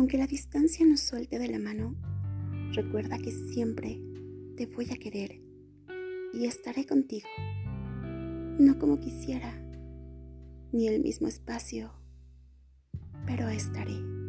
Aunque la distancia nos suelte de la mano, recuerda que siempre te voy a querer y estaré contigo. No como quisiera, ni el mismo espacio, pero estaré.